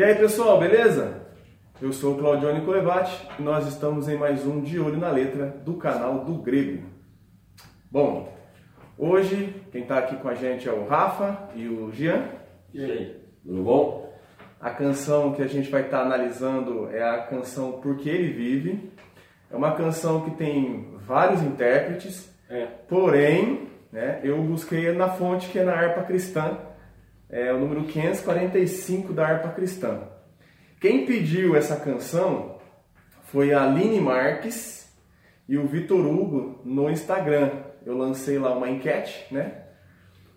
E aí pessoal, beleza? Eu sou o Claudione Colevati e nós estamos em mais um De Olho na Letra do canal do Grego. Bom, hoje quem está aqui com a gente é o Rafa e o Jean. E aí, tudo bom? A canção que a gente vai estar tá analisando é a canção Porque Ele Vive. É uma canção que tem vários intérpretes, É. porém, né, eu busquei na fonte que é na harpa cristã, é o número 545 da harpa cristã. Quem pediu essa canção foi a Aline Marques e o Vitor Hugo no Instagram. Eu lancei lá uma enquete, né?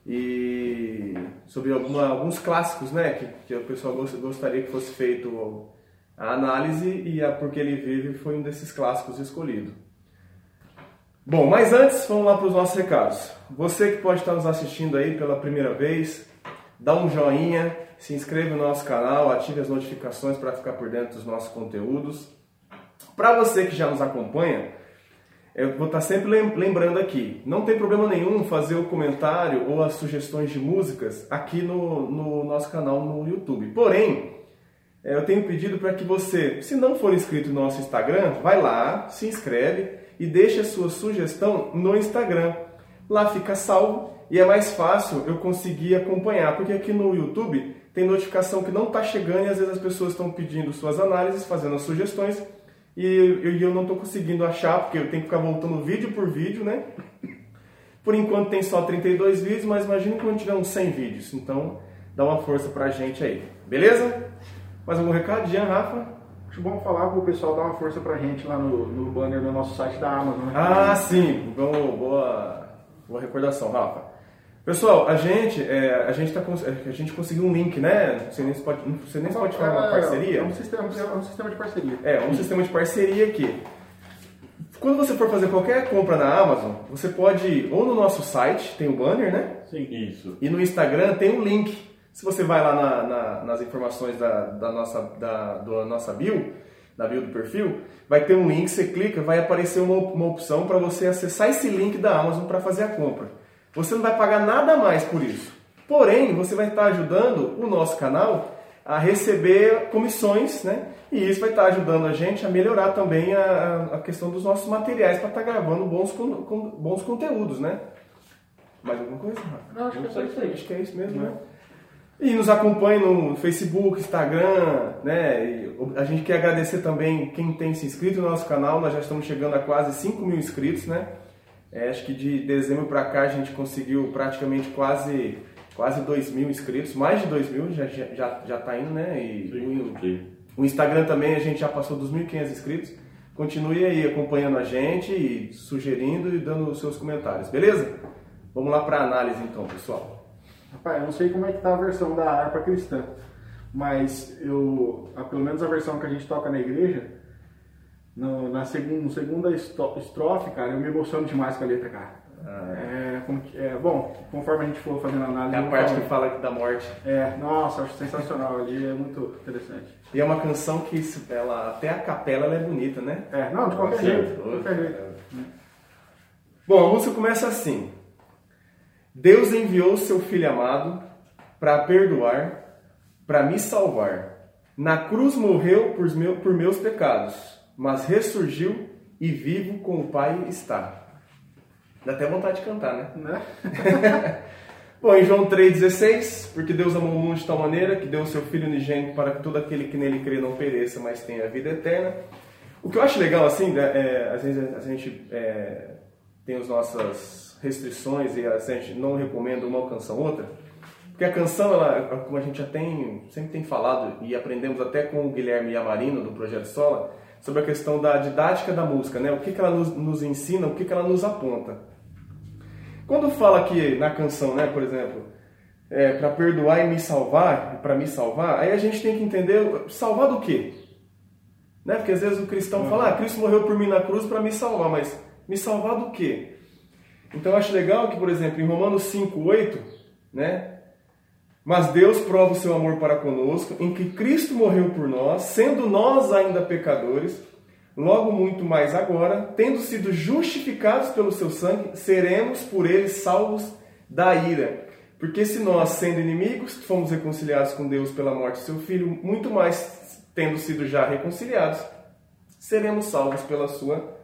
E sobre alguma- alguns clássicos, né? Que, que o pessoal gost- gostaria que fosse feito a análise e a Porque Ele Vive foi um desses clássicos escolhido. Bom, mas antes, vamos lá para os nossos recados. Você que pode estar nos assistindo aí pela primeira vez, dá um joinha, se inscreva no nosso canal, ative as notificações para ficar por dentro dos nossos conteúdos. Para você que já nos acompanha, eu vou estar sempre lem- lembrando aqui, não tem problema nenhum fazer o comentário ou as sugestões de músicas aqui no, no nosso canal no YouTube. Porém, é, eu tenho pedido para que você, se não for inscrito no nosso Instagram, vai lá, se inscreve e deixe a sua sugestão no Instagram. Lá fica salvo e é mais fácil eu conseguir acompanhar, porque aqui no YouTube tem notificação que não está chegando e às vezes as pessoas estão pedindo suas análises, fazendo as sugestões e eu, eu não estou conseguindo achar, porque eu tenho que ficar voltando vídeo por vídeo, né? Por enquanto tem só 32 vídeos, mas imagine quando tiver uns 100 vídeos. Então, dá uma força pra gente aí. Beleza? Mais algum recado, Jean, Rafa? Acho bom falar pro pessoal dar uma força pra gente lá no, no banner do nosso site da Amazon. né? Ah, sim. Bom, boa, boa recordação, Rafa. Pessoal, a gente, é, a gente tá cons- a gente conseguiu um link, né? Não sei nem se pode, sei nem se pode falar uma É, parceria. É um sistema, é um sistema de parceria. É, um sistema de parceria aqui. Quando você for fazer qualquer compra na Amazon, você pode ir ou no nosso site, tem o banner, né? Sim. Isso. E no Instagram tem um link. Se você vai lá na- na- nas informações da, da nossa, da, da nossa bio, da bio do perfil, vai ter um link, você clica, vai aparecer uma, uma opção para você acessar esse link da Amazon para fazer a compra. Você não vai pagar nada mais por isso. Porém, você vai estar ajudando o nosso canal a receber comissões, né? E isso vai estar ajudando a gente a melhorar também a, a questão dos nossos materiais para estar gravando bons, con- con- bons conteúdos, né? Mais alguma coisa? Não, acho que é só isso aí. Acho que é isso mesmo, né? E nos acompanhe no Facebook, Instagram, né? E a gente quer agradecer também quem tem se inscrito no nosso canal. Nós já estamos chegando a quase 5 mil inscritos, né? É, acho que de dezembro para cá a gente conseguiu praticamente quase quase 2 mil inscritos, mais de 2 mil já, já, já, tá indo, né? E o, Sim. o Instagram também a gente já passou dos 1.500 inscritos. Continue aí acompanhando a gente e sugerindo e dando os seus comentários, beleza? Vamos lá para análise então, pessoal. Rapaz, eu não sei como é que tá a versão da harpa cristã, mas eu, pelo menos a versão que a gente toca na igreja, no, na segunda, estrofe, cara, eu me emociono demais com a letra, cara. É, como que- é, bom, conforme a gente for fazendo a análise, É a parte que fala da morte. É, nossa, acho sensacional ali, é muito interessante. E é uma canção que ela, até a capela ela é bonita, né? É, não, de qualquer Sim. jeito, de qualquer jeito. Bom, a música começa assim: Deus enviou seu filho amado para perdoar, para me salvar. Na cruz morreu por, meu- por meus pecados, mas ressurgiu e vivo com o Pai está. Dá até vontade de cantar, né? Né? Bom, em João 3,16, porque Deus amou o mundo de tal maneira que deu o seu Filho unigênito para que todo aquele que nele crê não pereça, mas tenha a vida eterna. O que eu acho legal, assim, né, é, às vezes a gente é, tem as nossas restrições e a gente não recomenda uma canção ou outra, porque a canção, ela, como a gente já tem, sempre tem falado e aprendemos até com o Guilherme Yamarino do Projeto Sola, sobre a questão da didática da música, né? O que, que ela nos, nos ensina, o que, que ela nos aponta. Quando fala aqui na canção, né, por exemplo, é, para perdoar e me salvar, para me salvar, aí a gente tem que entender salvar do quê? Né? Porque às vezes o cristão fala, ah, Cristo morreu por mim na cruz para me salvar, mas me salvar do quê? Então eu acho legal que, por exemplo, em Romanos 5:8, né, mas Deus prova o seu amor para conosco, em que Cristo morreu por nós, sendo nós ainda pecadores, logo muito mais agora, tendo sido justificados pelo seu sangue, seremos por ele salvos da ira. Porque se nós, sendo inimigos, fomos reconciliados com Deus pela morte de seu filho, muito mais tendo sido já reconciliados, seremos salvos pela sua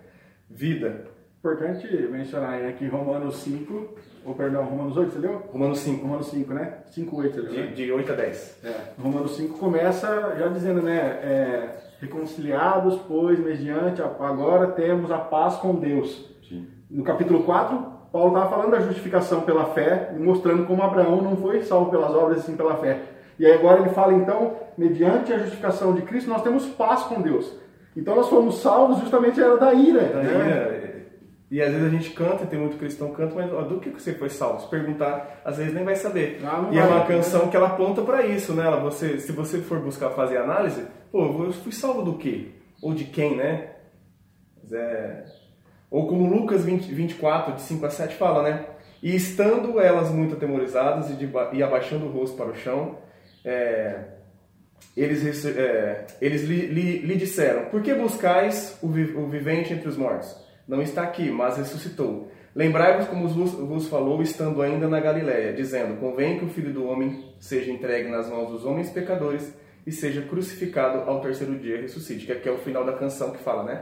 vida. Importante mencionar aí que Romanos 5, ou perdão, Romanos 8, você leu? Romanos 5, Romanos 5, né? 5, 8, você leu, né? de, de 8 a 10. É, Romanos 5 começa já dizendo, né? é, reconciliados, pois, mediante, a, agora temos a paz com Deus. Sim. No capítulo 4, Paulo estava falando da justificação pela fé mostrando como Abraão não foi salvo pelas obras, assim pela fé. E aí agora ele fala, então, mediante a justificação de Cristo, nós temos paz com Deus. Então nós fomos salvos justamente era da ira. Daí, né? é, E às vezes a gente canta, tem muito cristão que canta, mas ó, do que você foi salvo? Se perguntar, às vezes nem vai saber. Ah, e é vai, uma né? canção que ela aponta para isso, né? Ela, você, se você for buscar fazer análise, pô, eu fui salvo do quê? Ou de quem, né? Mas é- Ou como Lucas 20, 24, de 5 a 7 fala, né? E estando elas muito atemorizadas e, de e abaixando o rosto para o chão, é, eles, é, eles lhe, lhe- lhe disseram: Por que buscais o, vi- o vivente entre os mortos? Não está aqui, mas ressuscitou. Lembrai-vos como vos, vos falou, estando ainda na Galiléia, dizendo: Convém que o filho do homem seja entregue nas mãos dos homens pecadores e seja crucificado ao terceiro dia e ressuscite. Que aqui é o final da canção que fala, né?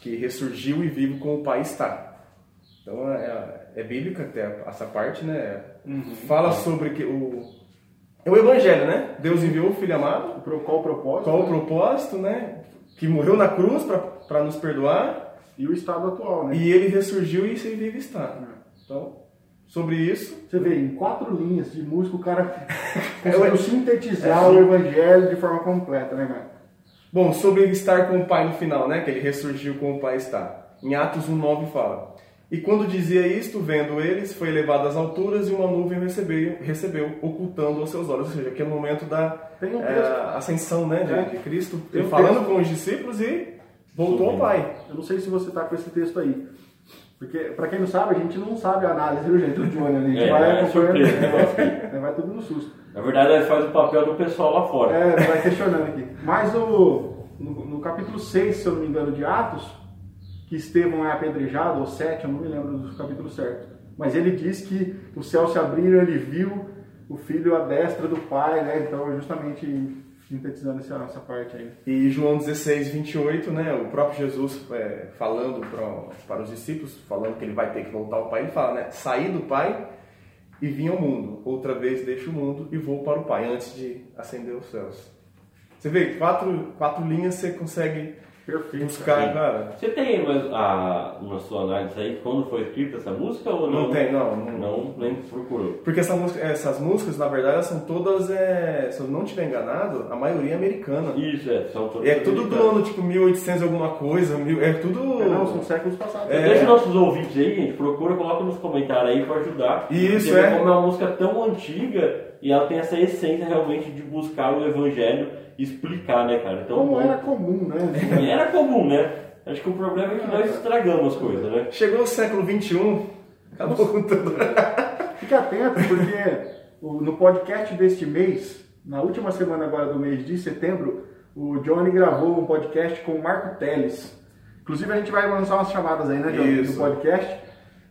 Que ressurgiu e vivo como o Pai está. Então é, é bíblica até essa parte, né? Fala sobre que o, é o Evangelho, né? Deus enviou o Filho amado Qual o propósito? qual o propósito, né? Que morreu na cruz para nos perdoar E o estado atual, né? e ele ressurgiu e se vive está. Então, sobre isso, Você vê, em quatro linhas de música, o cara É, conseguiu ué. sintetizar o evangelho de forma completa, né, cara? bom, sobre estar com o Pai no final, né? Que ele ressurgiu com o Pai está. Em Atos 1:9 fala: E quando dizia isto, vendo eles, foi elevado às alturas e uma nuvem recebeu, recebeu ocultando aos seus olhos. Ou seja, aquele momento da um é, ascensão, né, de, É. de Cristo, Tem ele um falando texto. com os discípulos e voltou ao. Pai. Eu não sei se você tá com esse texto aí. Porque, pra quem não sabe, a gente não sabe a análise, viu, gente? Do Johnny, a gente É, vai é acompanhando. surpresa. É, vai tudo no susto. Na verdade, ele faz o papel do pessoal lá fora. É, vai questionando aqui. Mas o, no, no capítulo 6, se eu não me engano, de Atos, que Estevão é apedrejado, ou 7, eu não me lembro do capítulo certo. Mas ele diz que o céu se abriram, ele viu o filho à destra do pai, né? Então, justamente sintetizando essa, essa parte aí. E João 16, 28, né, o próprio Jesus é, falando para, para os discípulos, falando que ele vai ter que voltar ao Pai, ele fala, né, saí do Pai e vim ao mundo, outra vez deixo o mundo e vou para o Pai, antes de ascender os céus. Você vê, quatro, quatro linhas você consegue Perfeito. buscar, cara. Você tem mas, a, na sua análise aí quando foi escrita essa música ou não? Não tem, não, não. Não, nem procurou. Porque essa música- essas músicas, na verdade, elas são todas, é, se eu não estiver enganado, a maioria é americana. Isso, é. São todos É tudo do ano, tipo, 1800 alguma coisa, mil, é tudo... É, não, são séculos passados. É. Deixa nossos ouvintes aí, gente, procura, coloca nos comentários aí pra ajudar. Isso, é. Como é uma música tão antiga e ela tem essa essência realmente de buscar o evangelho explicar, né, cara? Então, Como era comum, né? Era comum, né? Acho que o problema é que nós estragamos as coisas, né? Chegou o século XXI, acabou com tudo. Fique atento, porque no podcast deste mês, na última semana agora do mês de setembro, o Johnny gravou um podcast com o Marco Teles. Inclusive a gente vai lançar umas chamadas aí, né, Johnny, Isso. no podcast.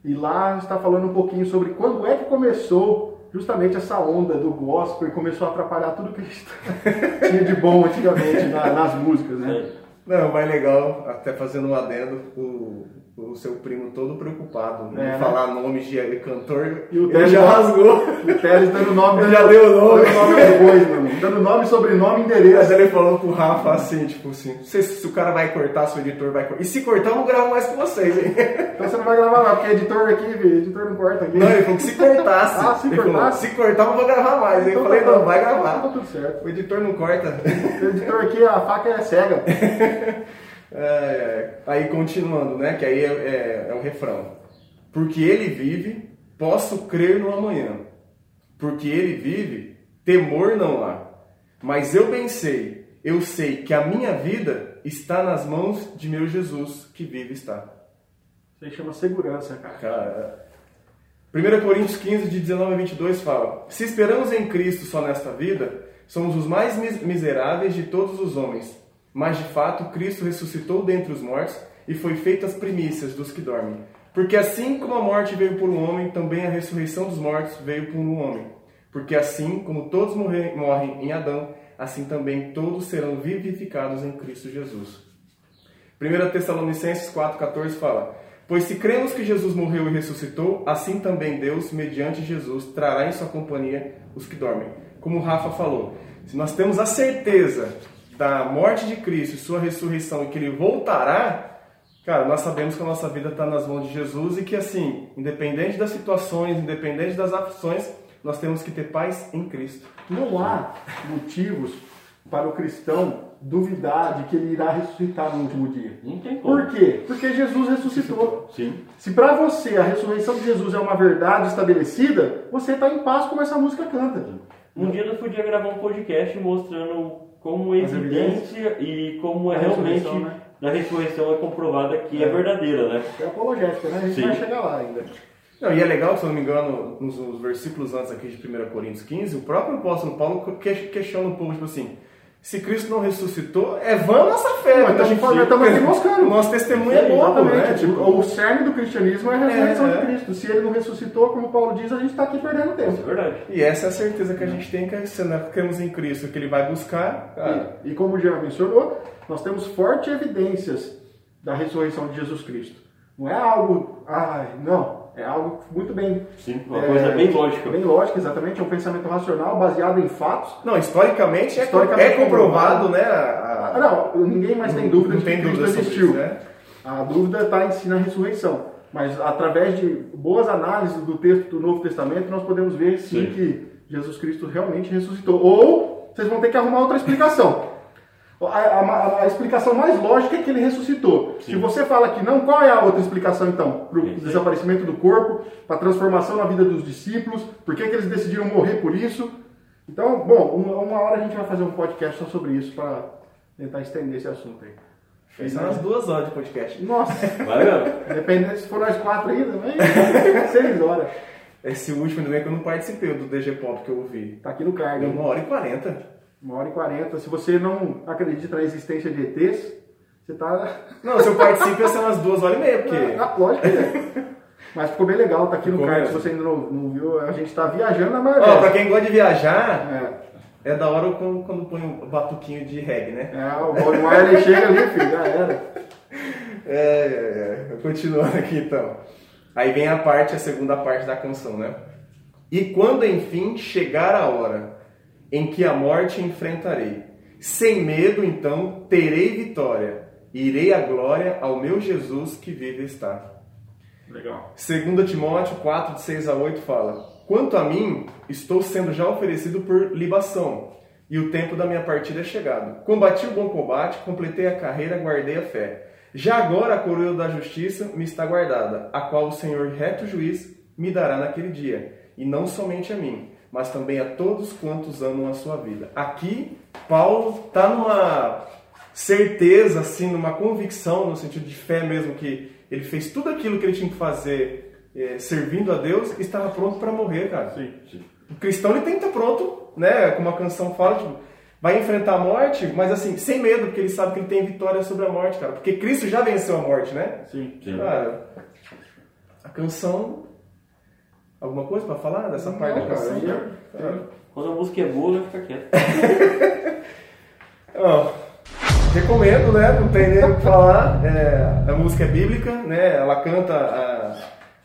E lá está falando um pouquinho sobre quando é que começou justamente essa onda do gospel começou a atrapalhar tudo que a gente tinha de bom antigamente na- nas músicas, né? Não, mais legal, até fazendo um adendo, o, o seu primo todo preocupado em É, né? falar nomes de cantor, E o ele Teles já tá- rasgou. O Teles dando nome, Ele já deu o nome. dando nome depois, irmão. Dando nome, sobrenome, Mas endereço. ele falou pro Rafa assim, tipo assim, não sei se, se o cara vai cortar, se o editor vai cortar. E se cortar, eu não gravo mais com vocês, hein? Então você não vai gravar lá, porque editor aqui, velho, editor não corta aqui. Não, ele falou que se cortasse. Ah, se ele falou, cortasse? se cortar, eu não vou gravar mais. Aí eu Então falei, tá não, vai Então Tá gravar. tudo certo. O editor não corta. O editor aqui, a faca é cega. É. Aí continuando, né? Que aí é, é, é o refrão. Porque ele vive, posso crer no amanhã. Porque ele vive, temor não há. Mas eu bem sei, eu sei que a minha vida está nas mãos de meu Jesus, que vive está. Isso aí chama segurança, cara. Cara, 1 Coríntios 15, de 19 a 22 fala: Se esperamos em Cristo só nesta vida, somos os mais mis- miseráveis de todos os homens. Mas de fato, Cristo ressuscitou dentre os mortos e foi feita as primícias dos que dormem. Porque assim como a morte veio por um homem, também a ressurreição dos mortos veio por um homem. Porque assim como todos morrem, em Adão, assim também todos serão vivificados em Cristo Jesus. 1 Tessalonicenses 4,14 fala: Pois se cremos que Jesus morreu e ressuscitou, assim também Deus, mediante Jesus, trará em sua companhia os que dormem. Como Rafa falou, se nós temos a certeza da morte de Cristo e sua ressurreição e que ele voltará, cara, nós sabemos que a nossa vida está nas mãos de Jesus e que, assim, independente das situações, independente das aflições, nós temos que ter paz em Cristo. Não há motivos para o cristão duvidar de que ele irá ressuscitar no último dia. Não tem como. Por quê? Porque Jesus ressuscitou. Sim. Se para você a ressurreição de Jesus é uma verdade estabelecida, você está em paz como essa música canta. Um dia nós podíamos gravar um podcast mostrando como é As evidência e como é realmente né? da ressurreição é comprovada que é, É. verdadeira, né? É apologética, né? A gente Sim. vai chegar lá ainda. Não, e é legal, se eu não me engano, nos, nos versículos antes aqui de 1 Coríntios 15, o próprio apóstolo Paulo que- questiona um pouco, tipo assim, se Cristo não ressuscitou, é vã a nossa fé. Mas né? estamos falando- estamos aqui moscando. O nosso testemunho é exatamente. né? Tipo, o cerne do cristianismo é a ressurreição É, é. de Cristo. Se ele não ressuscitou, como Paulo diz, a gente está aqui perdendo É tempo. verdade. E essa é a certeza que a gente tem, que se nós cremos em Cristo, que Ele vai buscar, cara, E, e como o Jean mencionou, nós temos fortes evidências da ressurreição de Jesus Cristo. Não é algo, ai, não, é algo muito bem. Sim, uma é, coisa bem lógica. Bem lógica, exatamente. É um pensamento racional baseado em fatos. Não, historicamente, é- Historicamente é, comprovado, comprovado. né? a- Ah, não, ninguém mais tem dúvida não de tem que Cristo dúvida existiu. isso, né? A dúvida está em si na ressurreição. Mas através de boas análises do texto do Novo Testamento, nós podemos ver sim, Sim. que Jesus Cristo realmente ressuscitou. Ou vocês vão ter que arrumar outra explicação. A, a- a explicação mais lógica é que ele ressuscitou. Sim. Se você fala que não, qual é a outra explicação então? Para o desaparecimento do corpo, para a transformação na vida dos discípulos, por que, que eles decidiram morrer por isso? Então, bom, uma, uma hora a gente vai fazer um podcast só sobre isso para tentar estender esse assunto aí. Fez umas duas horas de podcast. Nossa, mesmo? dependendo se for nós quatro ainda, mas seis horas. Esse último também que eu não participei, o do DG Pop que eu ouvi. Tá aqui no card, Deu uma hora e quarenta. Uma hora e quarenta. Se você não acredita na existência de ETs, você tá. Não, se eu participo ia ser umas duas horas e meia, porque... Ah, lógico que é. Mas ficou bem legal, tá aqui no card. Se você ainda não, não viu, a gente tá viajando na Ó, maionese. pra quem gosta de viajar, É, é da hora quando, quando põe um batuquinho de reggae, né? é, o Bob Marley chega ali, filho, já era. É, é, é. Continuando aqui então. Aí vem a parte, a segunda parte da canção, né? E quando enfim chegar a hora em que a morte enfrentarei, sem medo então terei vitória, irei a glória ao meu Jesus que vive está. Legal. 2 Timóteo 4, de 6 a 8 fala: Quanto a mim, estou sendo já oferecido por libação, e o tempo da minha partida é chegado. Combati o bom combate, completei a carreira, guardei a fé. Já agora a coroa da justiça me está guardada, a qual o Senhor, reto juiz, me dará naquele dia, e não somente a mim, mas também a todos quantos amam a sua vida. Aqui, Paulo está numa certeza, assim, numa convicção, no sentido de fé mesmo, que ele fez tudo aquilo que ele tinha que fazer eh, servindo a Deus e estava pronto para morrer, cara. Sim, sim. O cristão ele tem que estar pronto, né? Como a canção fala, tipo, vai enfrentar a morte, mas assim, sem medo, porque ele sabe que ele tem vitória sobre a morte, cara. Porque Cristo já venceu a morte, né? Sim. Sim. Cara, a canção. Alguma coisa para falar dessa Não, parte da cara, canção? aí é- Cara, Quando a música é boa, fica quieto. Ó, recomendo, né? Não tem nem o que falar. É, a música é bíblica, né? Ela canta a-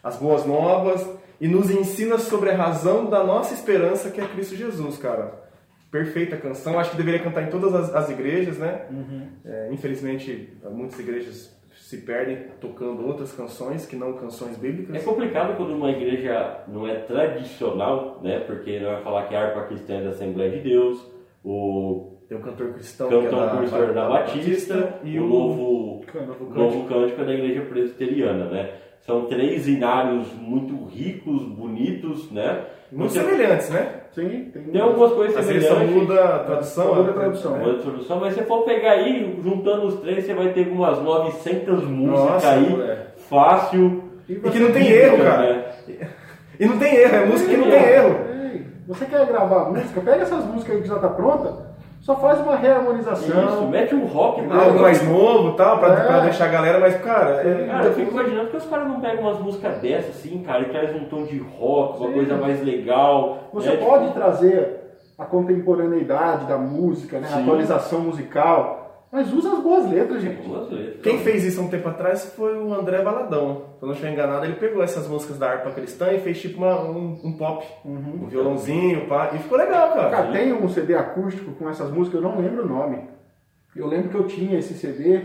as boas novas e nos ensina sobre a razão da nossa esperança, que é Cristo Jesus, cara. Perfeita canção. Acho que deveria cantar em todas as, as igrejas, né? É, infelizmente, muitas igrejas se perdem tocando outras canções que não canções É bíblicas. complicado quando uma igreja não é tradicional, né? Porque não vai falar que a harpa cristã é da Assembleia de Deus, o Tem um cantor cristão que é da, cristão da Batista e o o novo, Novo o novo cântico é da igreja presbiteriana, né? São três inários muito ricos, bonitos, né? muito Você- semelhantes, né? Sim, tem, Tem algumas coisas A seleção semelhantes. muda a tradução. Muda a né? tradução. Uma tradução, mas se você for pegar aí, juntando os três, você vai ter umas 900 músicas Nossa, aí, moleque. fácil. E que não tem erro, cara. né? E não tem erro, é música que não tem erro. Ei, você quer gravar música? Pega essas músicas aí que já tá pronta, Só faz uma reharmonização. Isso, mete um rock Algo mais novo tal, pra, É. pra deixar a galera, mas, cara, é- Cara, eu fico imaginando que os caras não pegam umas músicas dessas assim, cara, e traz um tom de rock, uma Sim. coisa mais legal. Você né? pode Tipo, trazer a contemporaneidade da música, né? a atualização musical, mas usa as boas letras, gente. umas letras. Quem fez isso há um tempo atrás foi o André Baladão. Se eu não estiver enganado, ele pegou essas músicas da harpa cristã e fez tipo uma- um, um pop. Um violãozinho, pá, e ficou legal, cara. Cara, tem um CD acústico com essas músicas, eu não lembro o nome. Eu lembro que eu tinha esse CD,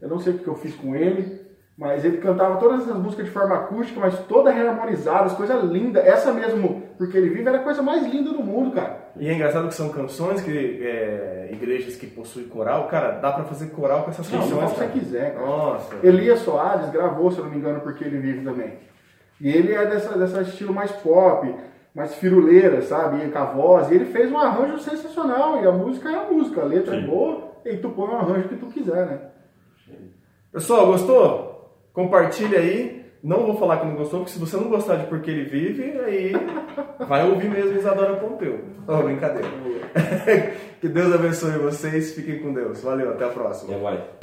eu não sei o que eu fiz com ele, mas ele cantava todas essas músicas de forma acústica, mas toda reharmonizada, coisa linda. Essa mesmo, porque ele vive, era a coisa mais linda do mundo, cara. E é engraçado que são canções que é, igrejas que possuem coral, cara, dá pra fazer coral com essas Não, canções. não você cara. quiser, cara. Nossa. Elias Soares gravou, se eu não me engano, porque ele vive também. E ele é dessa, dessa estilo mais pop, mais firuleira, sabe? E com a voz. E ele fez um arranjo sensacional. E a música é a música, a letra é Sim. boa. E tu põe o arranjo que tu quiser, né? Pessoal, gostou? Compartilha aí. Não vou falar que não gostou, porque se você não gostar de Porque Ele Vive, aí vai ouvir mesmo Isadora Pompeu. Oh, brincadeira. que Deus abençoe vocês. Fiquem com Deus. Valeu, até a próxima. Mais.